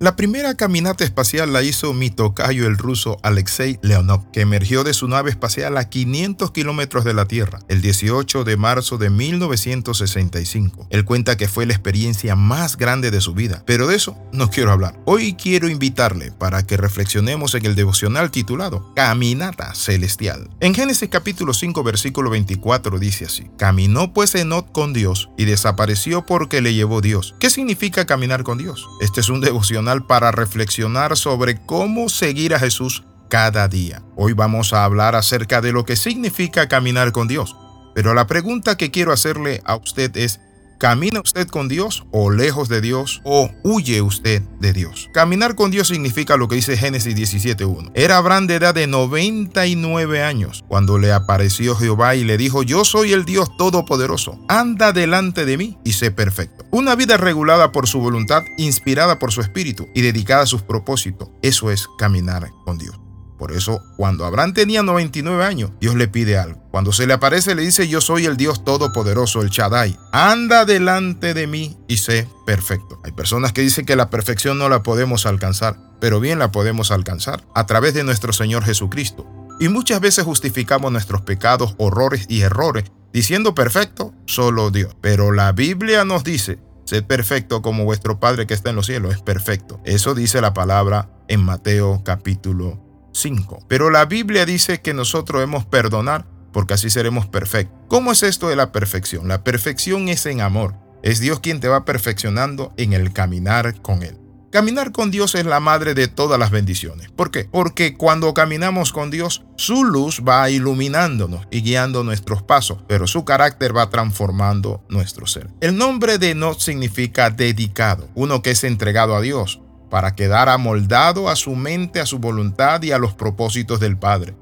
La primera caminata espacial la hizo mi tocayo el ruso Alexei Leonov, que emergió de su nave espacial a 500 kilómetros de la Tierra el 18 de marzo de 1965. Él cuenta que fue la experiencia más grande de su vida, pero de eso no quiero hablar. Hoy quiero invitarle para que reflexionemos en el devocional titulado Caminata Celestial. En Génesis capítulo 5 versículo 24 dice así, Caminó pues Enoch con Dios y desapareció porque le llevó Dios. ¿Qué significa caminar con Dios? Este es un devocional para reflexionar sobre cómo seguir a Jesús cada día. Hoy vamos a hablar acerca de lo que significa caminar con Dios. Pero la pregunta que quiero hacerle a usted es, ¿Camina usted con Dios o lejos de Dios o huye usted de Dios? Caminar con Dios significa lo que dice Génesis 17.1. Era Abraham de edad de 99 años cuando le apareció Jehová y le dijo, yo soy el Dios Todopoderoso, anda delante de mí y sé perfecto. Una vida regulada por su voluntad, inspirada por su espíritu y dedicada a sus propósitos. Eso es caminar con Dios. Por eso, cuando Abraham tenía 99 años, Dios le pide algo. Cuando se le aparece, le dice, yo soy el Dios Todopoderoso, el Shaddai. Anda delante de mí y sé perfecto. Hay personas que dicen que la perfección no la podemos alcanzar, pero bien la podemos alcanzar a través de nuestro Señor Jesucristo. Y muchas veces justificamos nuestros pecados, horrores y errores diciendo perfecto solo Dios. Pero la Biblia nos dice, sed perfecto como vuestro Padre que está en los cielos es perfecto. Eso dice la palabra en Mateo capítulo 5. Pero la Biblia dice que nosotros debemos perdonar porque así seremos perfectos. ¿Cómo es esto de la perfección? La perfección es en amor. Es Dios quien te va perfeccionando en el caminar con Él. Caminar con Dios es la madre de todas las bendiciones. ¿Por qué? Porque cuando caminamos con Dios, su luz va iluminándonos y guiando nuestros pasos, pero su carácter va transformando nuestro ser. El nombre de no significa dedicado, uno que es entregado a Dios, para quedar amoldado a su mente, a su voluntad y a los propósitos del Padre.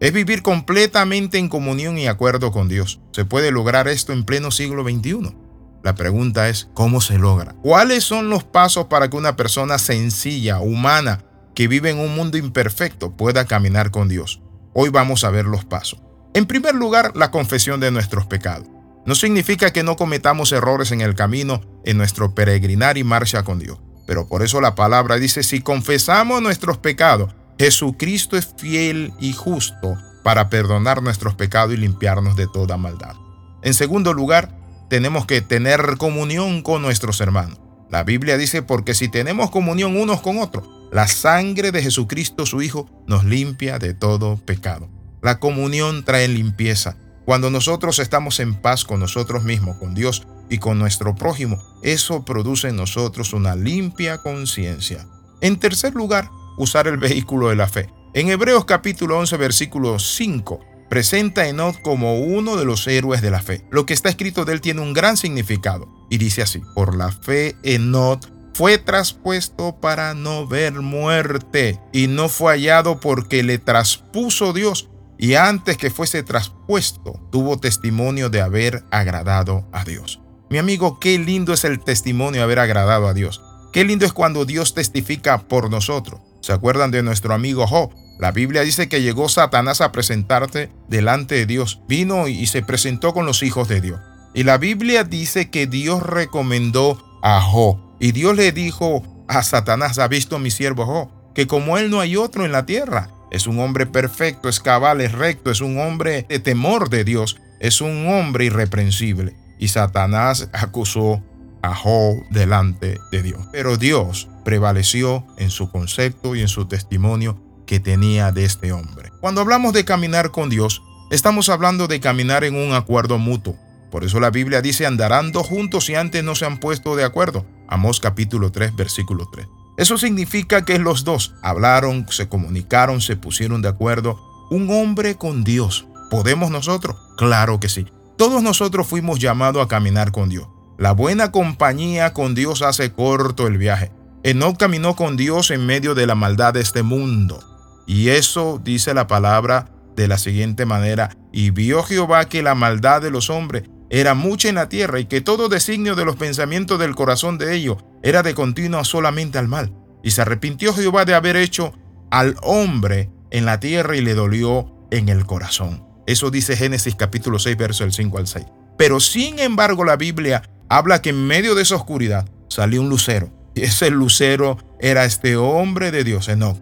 Es vivir completamente en comunión y acuerdo con Dios. Se puede lograr esto en pleno siglo XXI. La pregunta es, ¿cómo se logra? ¿Cuáles son los pasos para que una persona sencilla, humana, que vive en un mundo imperfecto, pueda caminar con Dios? Hoy vamos a ver los pasos. En primer lugar, la confesión de nuestros pecados. No significa que no cometamos errores en el camino, en nuestro peregrinar y marcha con Dios. Pero por eso la palabra dice, si confesamos nuestros pecados, Jesucristo es fiel y justo para perdonar nuestros pecados y limpiarnos de toda maldad. En segundo lugar, tenemos que tener comunión con nuestros hermanos. La Biblia dice, porque si tenemos comunión unos con otros, la sangre de Jesucristo su Hijo nos limpia de todo pecado. La comunión trae limpieza. Cuando nosotros estamos en paz con nosotros mismos, con Dios y con nuestro prójimo, eso produce en nosotros una limpia conciencia. En tercer lugar, usar el vehículo de la fe. En Hebreos capítulo 11 versículo 5 presenta a Enoch como uno de los héroes de la fe. Lo que está escrito de él tiene un gran significado y dice así, por la fe Enoch fue traspuesto para no ver muerte y no fue hallado porque le traspuso Dios y antes que fuese traspuesto tuvo testimonio de haber agradado a Dios. Mi amigo, qué lindo es el testimonio de haber agradado a Dios. Qué lindo es cuando Dios testifica por nosotros. ¿Se acuerdan de nuestro amigo Job? La Biblia dice que llegó Satanás a presentarte delante de Dios. Vino y se presentó con los hijos de Dios. Y la Biblia dice que Dios recomendó a Job. Y Dios le dijo a Satanás, ha visto mi siervo Job, que como él no hay otro en la tierra. Es un hombre perfecto, es cabal, es recto, es un hombre de temor de Dios, es un hombre irreprensible y Satanás acusó a Job delante de Dios. Pero Dios prevaleció en su concepto y en su testimonio que tenía de este hombre. Cuando hablamos de caminar con Dios, estamos hablando de caminar en un acuerdo mutuo. Por eso la Biblia dice andarán dos juntos y antes no se han puesto de acuerdo. Amós capítulo 3 versículo 3. Eso significa que los dos hablaron, se comunicaron, se pusieron de acuerdo. Un hombre con Dios. ¿Podemos nosotros? Claro que sí. Todos nosotros fuimos llamados a caminar con Dios. La buena compañía con Dios hace corto el viaje. Enoch caminó con Dios en medio de la maldad de este mundo. Y eso dice la palabra de la siguiente manera. Y vio Jehová que la maldad de los hombres era mucha en la tierra y que todo designio de los pensamientos del corazón de ellos era de continuo solamente al mal. Y se arrepintió Jehová de haber hecho al hombre en la tierra y le dolió en el corazón. Eso dice Génesis capítulo 6, verso del 5 al 6. Pero sin embargo la Biblia habla que en medio de esa oscuridad salió un lucero. Y ese lucero era este hombre de Dios, Enoch.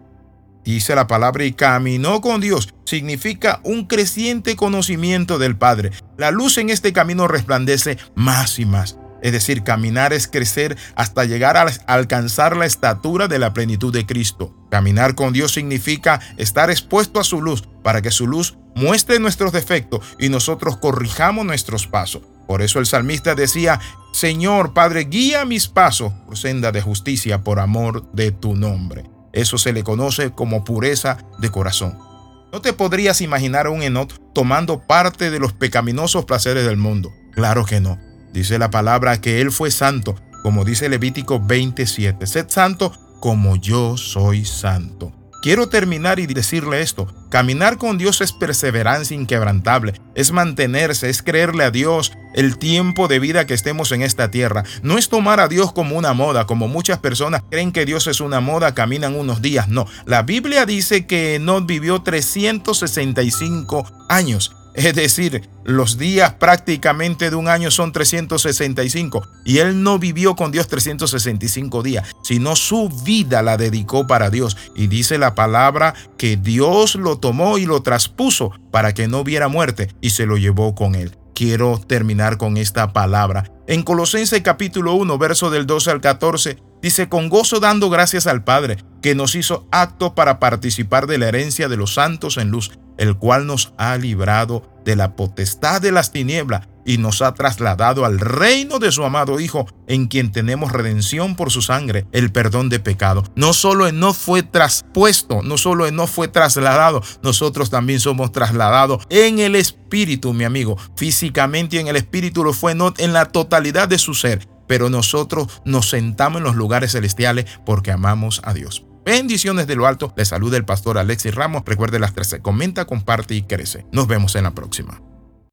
Dice la palabra y caminó con Dios. Significa un creciente conocimiento del Padre. La luz en este camino resplandece más y más. Es decir, caminar es crecer hasta llegar a alcanzar la estatura de la plenitud de Cristo. Caminar con Dios significa estar expuesto a su luz para que su luz muestre nuestros defectos y nosotros corrijamos nuestros pasos. Por eso el salmista decía, Señor Padre, guía mis pasos por senda de justicia por amor de tu nombre. Eso se le conoce como pureza de corazón. No te podrías imaginar a un Enoch tomando parte de los pecaminosos placeres del mundo. Claro que no. Dice la palabra que él fue santo, como dice Levítico 27. Sed santo como yo soy santo. Quiero terminar y decirle esto. Caminar con Dios es perseverancia inquebrantable, es mantenerse, es creerle a Dios el tiempo de vida que estemos en esta tierra. No es tomar a Dios como una moda, como muchas personas creen que Dios es una moda, caminan unos días. No, la Biblia dice que no vivió 365 años es decir, los días prácticamente de un año son 365. Y él no vivió con Dios 365 días, sino su vida la dedicó para Dios. Y dice la palabra que Dios lo tomó y lo traspuso para que no viera muerte y se lo llevó con él. Quiero terminar con esta palabra. En Colosenses capítulo 1, verso del 12 al 14, dice, con gozo dando gracias al Padre, que nos hizo acto para participar de la herencia de los santos en luz el cual nos ha librado de la potestad de las tinieblas y nos ha trasladado al reino de su amado Hijo, en quien tenemos redención por su sangre, el perdón de pecado. No solo no fue traspuesto, no solo no fue trasladado, nosotros también somos trasladados en el Espíritu, mi amigo. Físicamente y en el Espíritu lo fue en la totalidad de su ser, pero nosotros nos sentamos en los lugares celestiales porque amamos a Dios. Bendiciones de lo alto. Le saluda el pastor Alexis Ramos. Recuerde las 13. Comenta, comparte y crece. Nos vemos en la próxima.